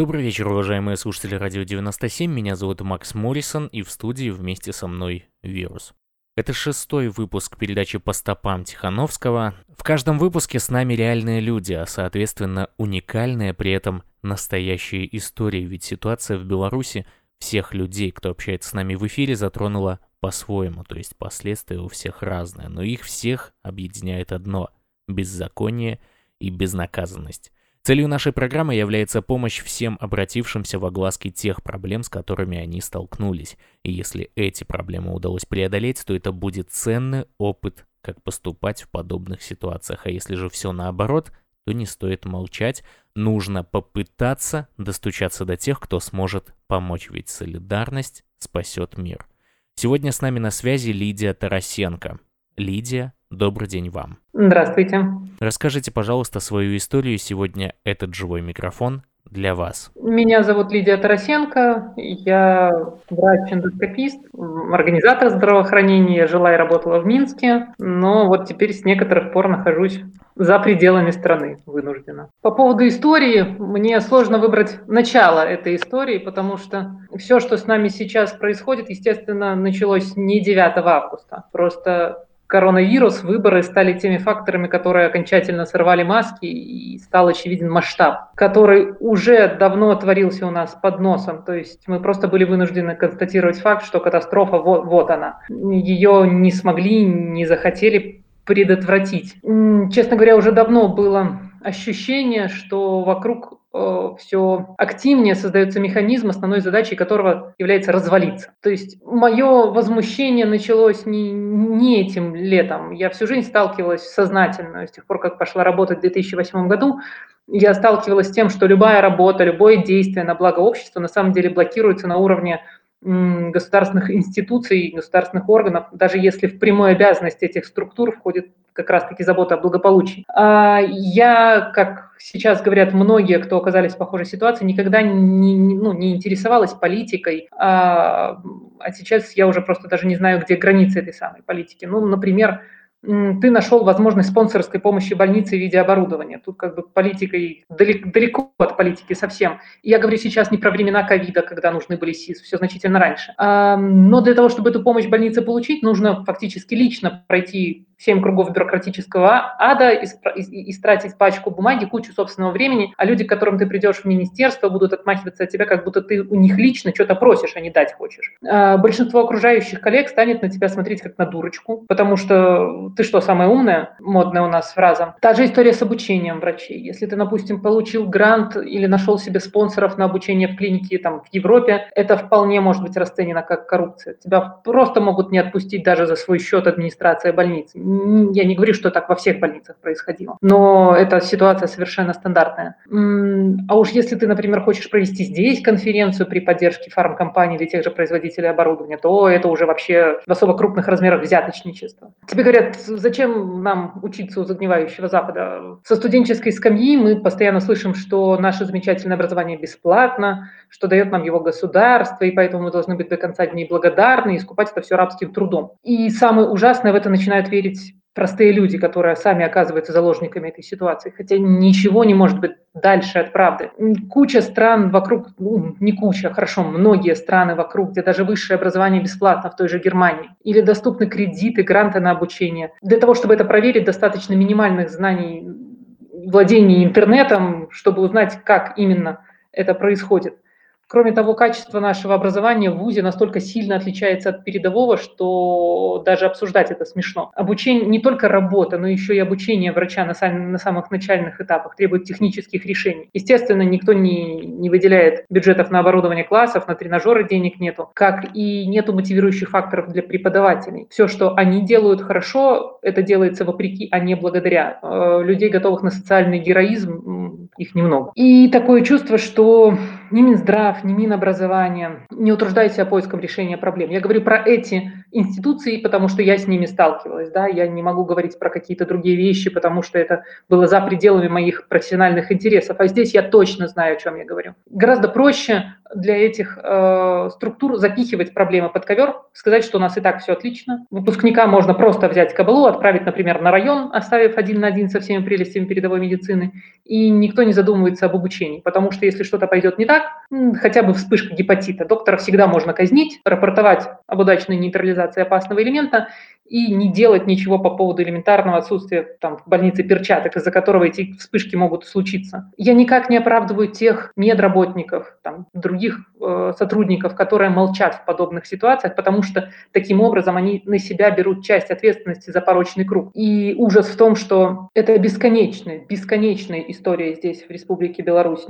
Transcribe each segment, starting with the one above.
Добрый вечер, уважаемые слушатели Радио 97. Меня зовут Макс Моррисон, и в студии вместе со мной Вирус. Это шестой выпуск передачи «По стопам Тихановского». В каждом выпуске с нами реальные люди, а соответственно уникальные при этом настоящие истории, ведь ситуация в Беларуси всех людей, кто общается с нами в эфире, затронула по-своему, то есть последствия у всех разные, но их всех объединяет одно – беззаконие и безнаказанность. Целью нашей программы является помощь всем обратившимся в огласке тех проблем, с которыми они столкнулись. И если эти проблемы удалось преодолеть, то это будет ценный опыт, как поступать в подобных ситуациях. А если же все наоборот, то не стоит молчать, нужно попытаться достучаться до тех, кто сможет помочь, ведь солидарность спасет мир. Сегодня с нами на связи Лидия Тарасенко. Лидия, добрый день вам. Здравствуйте. Расскажите, пожалуйста, свою историю. Сегодня этот живой микрофон для вас. Меня зовут Лидия Тарасенко. Я врач-эндоскопист, организатор здравоохранения. Жила и работала в Минске, но вот теперь с некоторых пор нахожусь за пределами страны вынуждена. По поводу истории, мне сложно выбрать начало этой истории, потому что все, что с нами сейчас происходит, естественно, началось не 9 августа. Просто коронавирус, выборы стали теми факторами, которые окончательно сорвали маски и стал очевиден масштаб, который уже давно творился у нас под носом. То есть мы просто были вынуждены констатировать факт, что катастрофа вот, вот она. Ее не смогли, не захотели предотвратить. Честно говоря, уже давно было ощущение, что вокруг все активнее создается механизм, основной задачей которого является развалиться. То есть мое возмущение началось не, не этим летом. Я всю жизнь сталкивалась сознательно, с тех пор, как пошла работать в 2008 году, я сталкивалась с тем, что любая работа, любое действие на благо общества на самом деле блокируется на уровне государственных институций, государственных органов, даже если в прямой обязанность этих структур входит как раз-таки забота о благополучии. А я, как сейчас говорят многие, кто оказались в похожей ситуации, никогда не, ну, не интересовалась политикой, а, а сейчас я уже просто даже не знаю, где границы этой самой политики. Ну, например, ты нашел возможность спонсорской помощи больнице в виде оборудования. Тут как бы политикой далеко, далеко от политики совсем. я говорю сейчас не про времена ковида, когда нужны были СИС, все значительно раньше. Но для того, чтобы эту помощь больнице получить, нужно фактически лично пройти семь кругов бюрократического ада, истратить пачку бумаги, кучу собственного времени, а люди, к которым ты придешь в министерство, будут отмахиваться от тебя, как будто ты у них лично что-то просишь, а не дать хочешь. А большинство окружающих коллег станет на тебя смотреть как на дурочку, потому что ты что, самая умная? Модная у нас фраза. Та же история с обучением врачей. Если ты, допустим, получил грант или нашел себе спонсоров на обучение в клинике там, в Европе, это вполне может быть расценено как коррупция. Тебя просто могут не отпустить даже за свой счет администрация больницы я не говорю, что так во всех больницах происходило, но эта ситуация совершенно стандартная. А уж если ты, например, хочешь провести здесь конференцию при поддержке фармкомпаний или тех же производителей оборудования, то это уже вообще в особо крупных размерах взяточничество. Тебе говорят, зачем нам учиться у загнивающего Запада? Со студенческой скамьи мы постоянно слышим, что наше замечательное образование бесплатно, что дает нам его государство, и поэтому мы должны быть до конца дней благодарны и искупать это все рабским трудом. И самое ужасное, в это начинают верить простые люди, которые сами оказываются заложниками этой ситуации, хотя ничего не может быть дальше от правды. Куча стран вокруг, ну, не куча, хорошо, многие страны вокруг, где даже высшее образование бесплатно, в той же Германии, или доступны кредиты, гранты на обучение. Для того, чтобы это проверить, достаточно минимальных знаний владения интернетом, чтобы узнать, как именно это происходит. Кроме того, качество нашего образования в ВУЗе настолько сильно отличается от передового, что даже обсуждать это смешно. Обучение, не только работа, но еще и обучение врача на, сам, на самых начальных этапах требует технических решений. Естественно, никто не, не выделяет бюджетов на оборудование классов, на тренажеры денег нету, как и нету мотивирующих факторов для преподавателей. Все, что они делают хорошо, это делается вопреки, а не благодаря. Э, людей, готовых на социальный героизм, их немного. И такое чувство, что ни Минздрав, ни Минобразование не утруждайте себя поиском решения проблем. Я говорю про эти институций, потому что я с ними сталкивалась, да, я не могу говорить про какие-то другие вещи, потому что это было за пределами моих профессиональных интересов, а здесь я точно знаю, о чем я говорю. Гораздо проще для этих э, структур запихивать проблемы под ковер, сказать, что у нас и так все отлично. Выпускника можно просто взять кабалу, отправить, например, на район, оставив один на один со всеми прелестями передовой медицины, и никто не задумывается об обучении, потому что если что-то пойдет не так, хотя бы вспышка гепатита, доктора всегда можно казнить, рапортовать об удачной нейтрализации опасного элемента и не делать ничего по поводу элементарного отсутствия там, в больнице перчаток, из-за которого эти вспышки могут случиться. Я никак не оправдываю тех медработников, там, других э, сотрудников, которые молчат в подобных ситуациях, потому что таким образом они на себя берут часть ответственности за порочный круг. И ужас в том, что это бесконечная, бесконечная история здесь, в Республике Беларусь,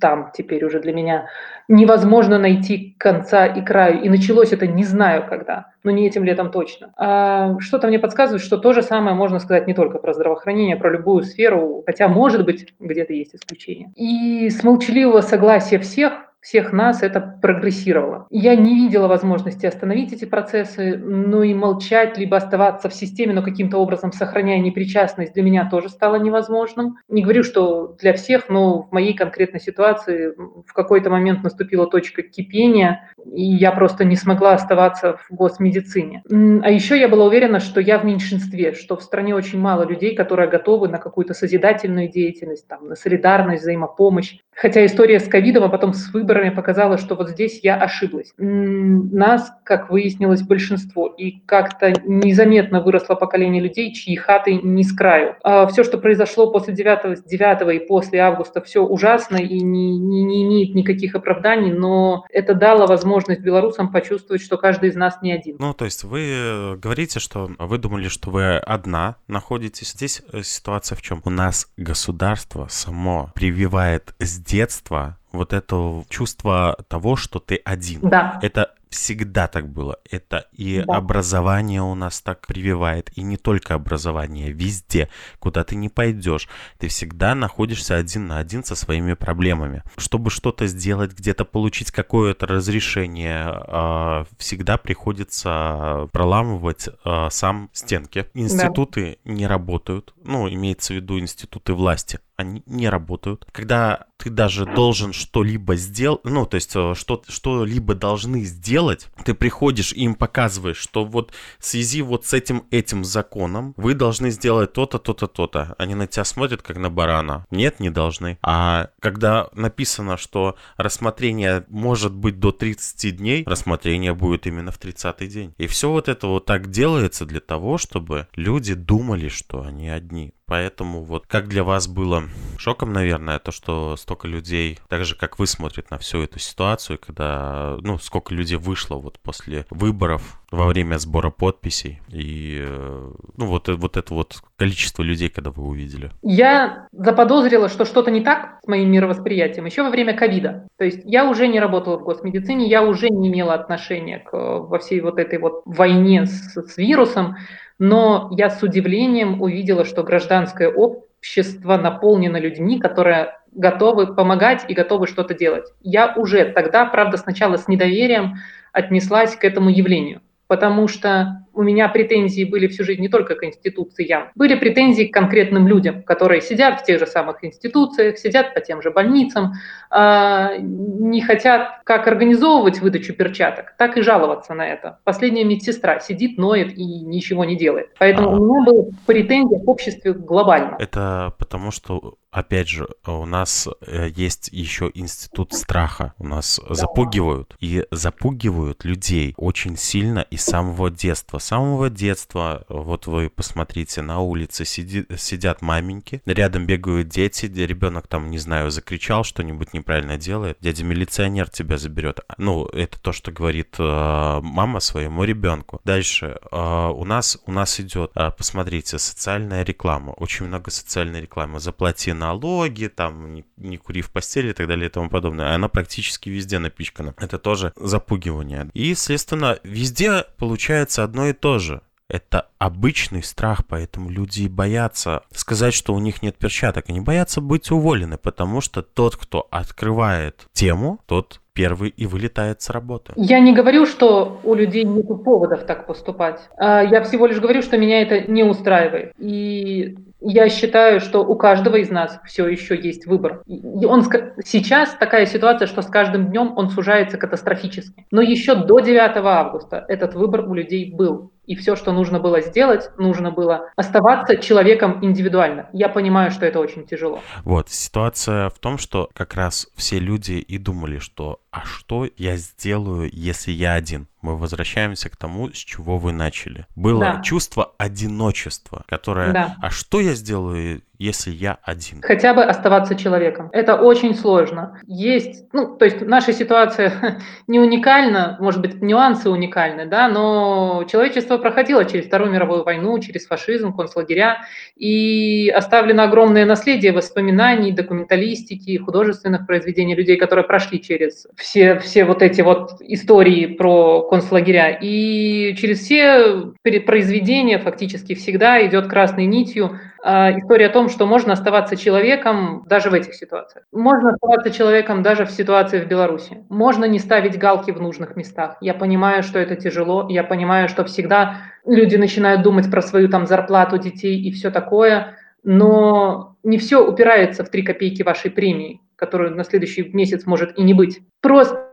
там теперь уже для меня невозможно найти конца и краю. И началось это не знаю когда, но не этим летом точно. А что-то мне подсказывает, что то же самое можно сказать не только про здравоохранение, а про любую сферу, хотя, может быть, где-то есть исключения. И с молчаливого согласия всех всех нас это прогрессировало. Я не видела возможности остановить эти процессы, но и молчать, либо оставаться в системе, но каким-то образом сохраняя непричастность, для меня тоже стало невозможным. Не говорю, что для всех, но в моей конкретной ситуации в какой-то момент наступила точка кипения, и я просто не смогла оставаться в госмедицине. А еще я была уверена, что я в меньшинстве, что в стране очень мало людей, которые готовы на какую-то созидательную деятельность, там, на солидарность, взаимопомощь. Хотя история с ковидом, а потом с выборами показала, что вот здесь я ошиблась. Нас, как выяснилось, большинство. И как-то незаметно выросло поколение людей, чьи хаты не с краю. А все, что произошло после 9, 9 и после августа, все ужасно и не, не, не имеет никаких оправданий, но это дало возможность белорусам почувствовать, что каждый из нас не один. Ну, то есть вы говорите, что вы думали, что вы одна находитесь. Здесь э, ситуация в чем? У нас государство само прививает с детства вот это чувство того, что ты один. Да. Это всегда так было. Это и да. образование у нас так прививает, и не только образование, везде, куда ты не пойдешь, ты всегда находишься один на один со своими проблемами. Чтобы что-то сделать, где-то получить какое-то разрешение, а, всегда приходится проламывать а, сам стенки. Институты да. не работают, ну, имеется в виду институты власти они не работают. Когда ты даже должен что-либо сделать, ну, то есть э, что, что-либо должны сделать, ты приходишь и им показываешь, что вот в связи вот с этим этим законом вы должны сделать то-то, то-то, то-то. Они на тебя смотрят, как на барана. Нет, не должны. А когда написано, что рассмотрение может быть до 30 дней, рассмотрение будет именно в 30 день. И все вот это вот так делается для того, чтобы люди думали, что они одни. Поэтому вот как для вас было шоком, наверное, то, что столько людей, так же как вы, смотрят на всю эту ситуацию, когда, ну, сколько людей вышло вот после выборов во время сбора подписей и, э, ну, вот, вот это вот количество людей, когда вы увидели? Я заподозрила, что что-то не так с моим мировосприятием еще во время ковида. То есть я уже не работала в госмедицине, я уже не имела отношения к во всей вот этой вот войне с, с вирусом, но я с удивлением увидела, что гражданское общество наполнено людьми, которые готовы помогать и готовы что-то делать. Я уже тогда, правда, сначала с недоверием отнеслась к этому явлению потому что у меня претензии были всю жизнь не только к институциям, были претензии к конкретным людям, которые сидят в тех же самых институциях, сидят по тем же больницам, а, не хотят как организовывать выдачу перчаток, так и жаловаться на это. Последняя медсестра сидит, ноет и ничего не делает. Поэтому а... у меня была претензия к обществу глобально. Это потому, что опять же, у нас э, есть еще институт страха. У нас запугивают. И запугивают людей очень сильно и с самого детства. С самого детства, вот вы посмотрите, на улице сиди, сидят маменьки, рядом бегают дети, ребенок там, не знаю, закричал, что-нибудь неправильно делает, дядя милиционер тебя заберет. Ну, это то, что говорит э, мама своему ребенку. Дальше э, у нас у нас идет, э, посмотрите, социальная реклама. Очень много социальной рекламы. Заплати на налоги, там, не, не кури в постели и так далее и тому подобное. Она практически везде напичкана. Это тоже запугивание. И, естественно, везде получается одно и то же Это обычный страх, поэтому люди боятся сказать, что у них нет перчаток. Они боятся быть уволены, потому что тот, кто открывает тему, тот первый и вылетает с работы. Я не говорю, что у людей нет поводов так поступать. А, я всего лишь говорю, что меня это не устраивает. И я считаю, что у каждого из нас все еще есть выбор. И он, сейчас такая ситуация, что с каждым днем он сужается катастрофически. Но еще до 9 августа этот выбор у людей был. И все, что нужно было сделать, нужно было оставаться человеком индивидуально. Я понимаю, что это очень тяжело. Вот, ситуация в том, что как раз все люди и думали, что а что я сделаю, если я один? Мы возвращаемся к тому, с чего вы начали. Было да. чувство одиночества, которое, да. а что я сделаю, если я один? Хотя бы оставаться человеком. Это очень сложно. Есть, ну, то есть наша ситуация не уникальна, может быть, нюансы уникальны, да, но человечество проходило через Вторую мировую войну, через фашизм, концлагеря, и оставлено огромное наследие воспоминаний, документалистики, художественных произведений людей, которые прошли через все, все вот эти вот истории про концлагеря. И через все произведения фактически всегда идет красной нитью история о том, что можно оставаться человеком даже в этих ситуациях. Можно оставаться человеком даже в ситуации в Беларуси. Можно не ставить галки в нужных местах. Я понимаю, что это тяжело. Я понимаю, что всегда люди начинают думать про свою там зарплату детей и все такое. Но не все упирается в три копейки вашей премии которую на следующий месяц может и не быть. Просто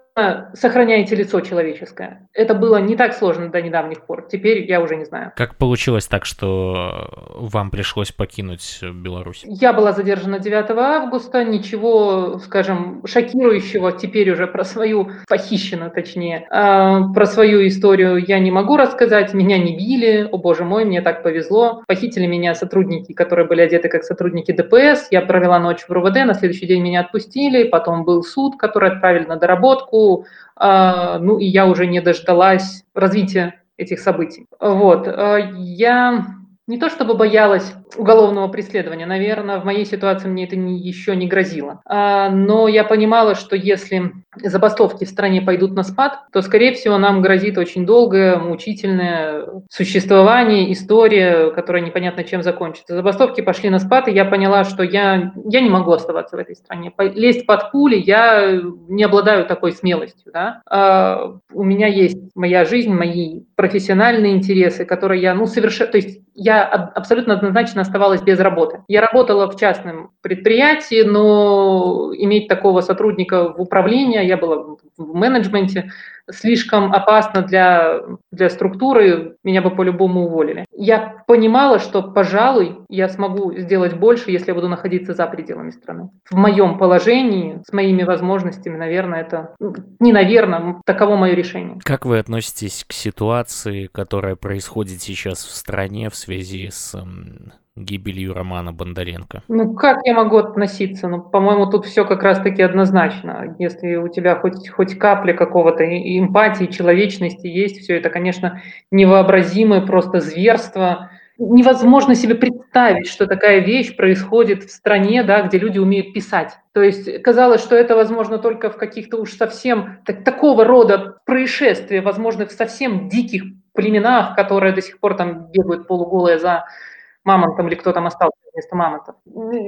сохраняете лицо человеческое. Это было не так сложно до недавних пор. Теперь я уже не знаю. Как получилось так, что вам пришлось покинуть Беларусь? Я была задержана 9 августа. Ничего, скажем, шокирующего теперь уже про свою, похищенную точнее, э, про свою историю я не могу рассказать. Меня не били. О боже мой, мне так повезло. Похитили меня сотрудники, которые были одеты как сотрудники ДПС. Я провела ночь в РУВД. На следующий день меня отпустили. Потом был суд, который отправили на доработку а, ну и я уже не дождалась развития этих событий. Вот, а, я не то чтобы боялась уголовного преследования, наверное, в моей ситуации мне это не, еще не грозило. А, но я понимала, что если забастовки в стране пойдут на спад, то, скорее всего, нам грозит очень долгое, мучительное существование, история, которая непонятно чем закончится. Забастовки пошли на спад, и я поняла, что я, я не могу оставаться в этой стране. Лезть под пули я не обладаю такой смелостью. Да? А, у меня есть моя жизнь, мои профессиональные интересы, которые я, ну, совершенно... То есть я абсолютно однозначно оставалась без работы. Я работала в частном предприятии, но иметь такого сотрудника в управлении, я была в менеджменте, слишком опасно для, для структуры, меня бы по-любому уволили. Я понимала, что, пожалуй, я смогу сделать больше, если я буду находиться за пределами страны. В моем положении, с моими возможностями, наверное, это не наверное, таково мое решение. Как вы относитесь к ситуации, которая происходит сейчас в стране в связи с гибелью Романа Бондаренко? Ну, как я могу относиться? Ну, по-моему, тут все как раз-таки однозначно. Если у тебя хоть, хоть капля какого-то эмпатии, человечности есть, все это, конечно, невообразимое просто зверство. Невозможно себе представить, что такая вещь происходит в стране, да, где люди умеют писать. То есть казалось, что это возможно только в каких-то уж совсем так, такого рода происшествия, возможно, в совсем диких племенах, которые до сих пор там бегают полуголые за мамонтом или кто там остался вместо мамонтов.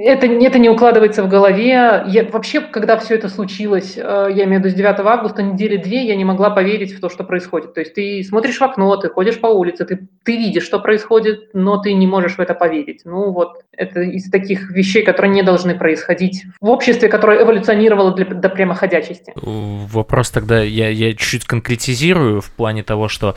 Это, это не укладывается в голове. Я, вообще, когда все это случилось, э, я имею в виду с 9 августа, недели две, я не могла поверить в то, что происходит. То есть ты смотришь в окно, ты ходишь по улице, ты, ты видишь, что происходит, но ты не можешь в это поверить. Ну вот, это из таких вещей, которые не должны происходить в обществе, которое эволюционировало для, до прямоходячести. Вопрос тогда, я, я чуть конкретизирую в плане того, что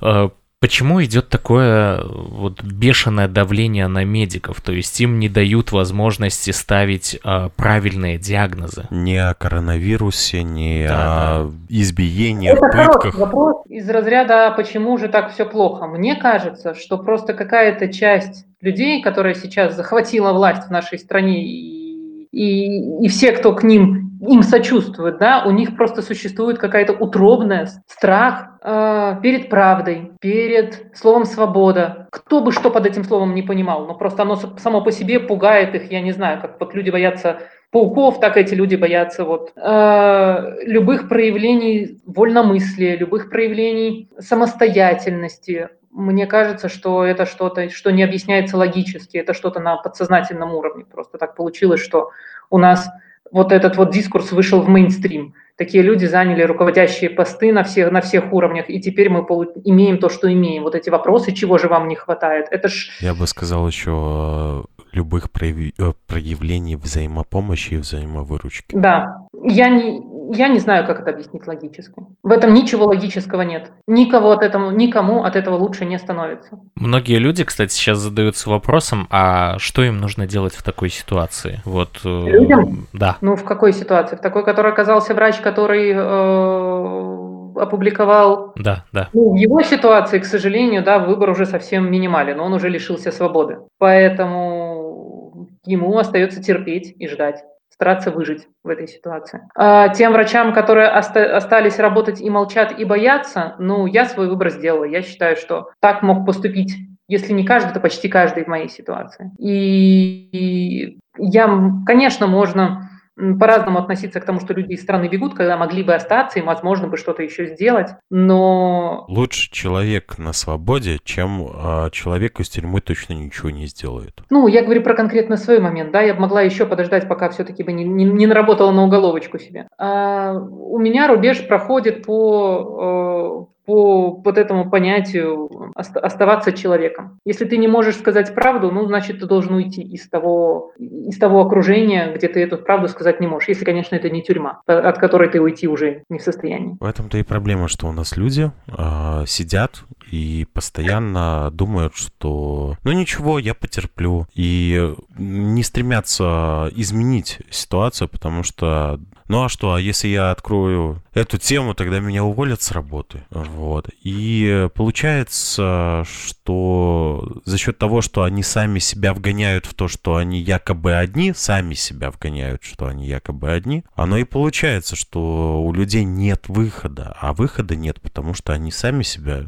э, Почему идет такое вот бешеное давление на медиков? То есть им не дают возможности ставить э, правильные диагнозы? Не о коронавирусе, не да, о да. избиении, Это пытках. вопрос из разряда «почему же так все плохо?». Мне кажется, что просто какая-то часть людей, которая сейчас захватила власть в нашей стране и, и, и все, кто к ним им сочувствуют, да, у них просто существует какая-то утробная страх э, перед правдой, перед словом свобода. Кто бы что под этим словом не понимал, но просто оно само по себе пугает их, я не знаю, как вот люди боятся пауков, так эти люди боятся вот э, любых проявлений вольномыслия, любых проявлений самостоятельности, мне кажется, что это что-то, что не объясняется логически, это что-то на подсознательном уровне. Просто так получилось, что у нас вот этот вот дискурс вышел в мейнстрим. Такие люди заняли руководящие посты на всех, на всех уровнях, и теперь мы имеем то, что имеем. Вот эти вопросы, чего же вам не хватает, это ж... Я бы сказал еще любых прояви- э, проявлений взаимопомощи и взаимовыручки. Да, я не, я не знаю, как это объяснить логически. В этом ничего логического нет. Никого от этого, никому от этого лучше не становится. Многие люди, кстати, сейчас задаются вопросом, а что им нужно делать в такой ситуации? Вот. Э, Людям? Да. Ну, в какой ситуации? В такой, который оказался врач, который э, опубликовал. Да, да. Ну, в его ситуации, к сожалению, да, выбор уже совсем минимален, он уже лишился свободы. Поэтому ему остается терпеть и ждать стараться выжить в этой ситуации. А тем врачам, которые оста- остались работать и молчат, и боятся, ну, я свой выбор сделала. Я считаю, что так мог поступить, если не каждый, то почти каждый в моей ситуации. И, и я, конечно, можно по-разному относиться к тому, что люди из страны бегут, когда могли бы остаться, и, возможно, бы что-то еще сделать, но... Лучше человек на свободе, чем э, человек из тюрьмы точно ничего не сделает. Ну, я говорю про конкретно свой момент, да, я бы могла еще подождать, пока все-таки бы не, не, не наработала на уголовочку себе. А, у меня рубеж проходит по, э, по вот этому понятию оставаться человеком. Если ты не можешь сказать правду, ну, значит, ты должен уйти из того, из того окружения, где ты эту правду сказать не можешь. Если, конечно, это не тюрьма, от которой ты уйти уже не в состоянии. В этом-то и проблема, что у нас люди э, сидят и постоянно думают, что ну ничего, я потерплю. И не стремятся изменить ситуацию, потому что ну а что, а если я открою эту тему, тогда меня уволят с работы. Вот. И получается, что за счет того, что они сами себя вгоняют в то, что они якобы одни, сами себя вгоняют, что они якобы одни, оно и получается, что у людей нет выхода. А выхода нет, потому что они сами себя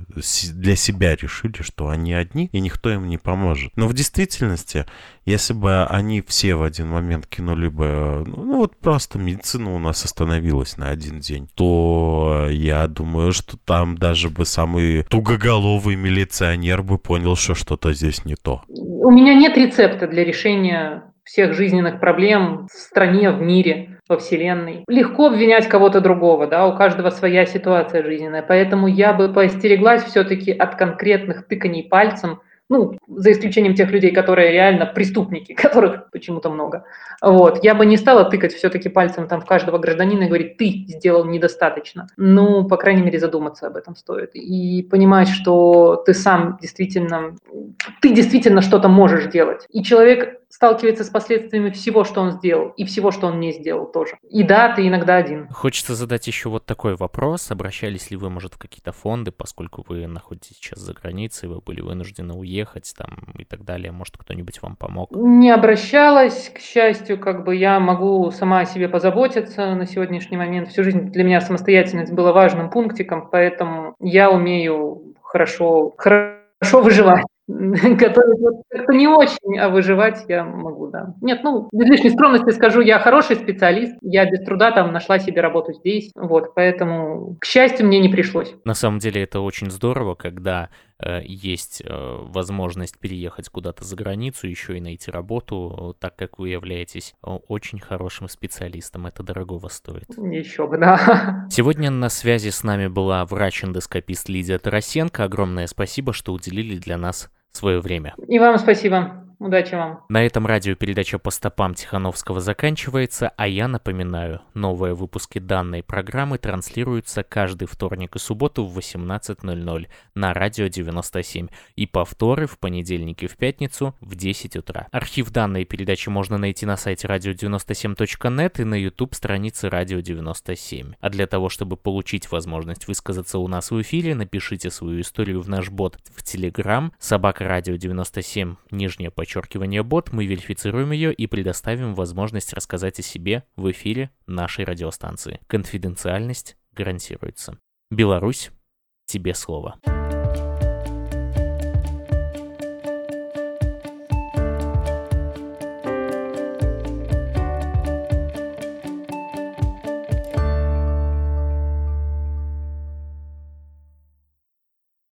для себя решили, что они одни, и никто им не поможет. Но в действительности, если бы они все в один момент кинули бы, ну вот просто медицина у нас остановилась на один день, то я думаю, что там даже бы самый тугоголовый милиционер бы понял, что что-то здесь не то. У меня нет рецепта для решения всех жизненных проблем в стране, в мире, во Вселенной. Легко обвинять кого-то другого, да, у каждого своя ситуация жизненная, поэтому я бы поостереглась все-таки от конкретных тыканий пальцем ну, за исключением тех людей, которые реально преступники, которых почему-то много. Вот. Я бы не стала тыкать все-таки пальцем там в каждого гражданина и говорить, ты сделал недостаточно. Ну, по крайней мере, задуматься об этом стоит. И понимать, что ты сам действительно, ты действительно что-то можешь делать. И человек сталкивается с последствиями всего, что он сделал, и всего, что он не сделал тоже. И да, ты иногда один. Хочется задать еще вот такой вопрос. Обращались ли вы, может, в какие-то фонды, поскольку вы находитесь сейчас за границей, вы были вынуждены уехать там и так далее? Может, кто-нибудь вам помог? Не обращалась, к счастью, как бы я могу сама о себе позаботиться на сегодняшний момент. Всю жизнь для меня самостоятельность была важным пунктиком, поэтому я умею хорошо, хорошо выживать. Готовить вот как-то не очень, а выживать я могу, да. Нет, ну, без лишней скромности скажу, я хороший специалист, я без труда там нашла себе работу здесь, вот, поэтому, к счастью, мне не пришлось. На самом деле это очень здорово, когда есть э, возможность переехать куда-то за границу, еще и найти работу, так как вы являетесь э, очень хорошим специалистом. Это дорогого стоит. Еще бы, да. Сегодня на связи с нами была врач-эндоскопист Лидия Тарасенко. Огромное спасибо, что уделили для нас свое время. И вам спасибо. Удачи вам. На этом радиопередача по стопам Тихановского заканчивается, а я напоминаю, новые выпуски данной программы транслируются каждый вторник и субботу в 18.00 на радио 97 и повторы в понедельник и в пятницу в 10 утра. Архив данной передачи можно найти на сайте radio97.net и на YouTube странице Radio 97. А для того, чтобы получить возможность высказаться у нас в эфире, напишите свою историю в наш бот в Telegram собака радио 97 нижнее подчеркивание подчеркивание бот, мы верифицируем ее и предоставим возможность рассказать о себе в эфире нашей радиостанции. Конфиденциальность гарантируется. Беларусь, тебе слово.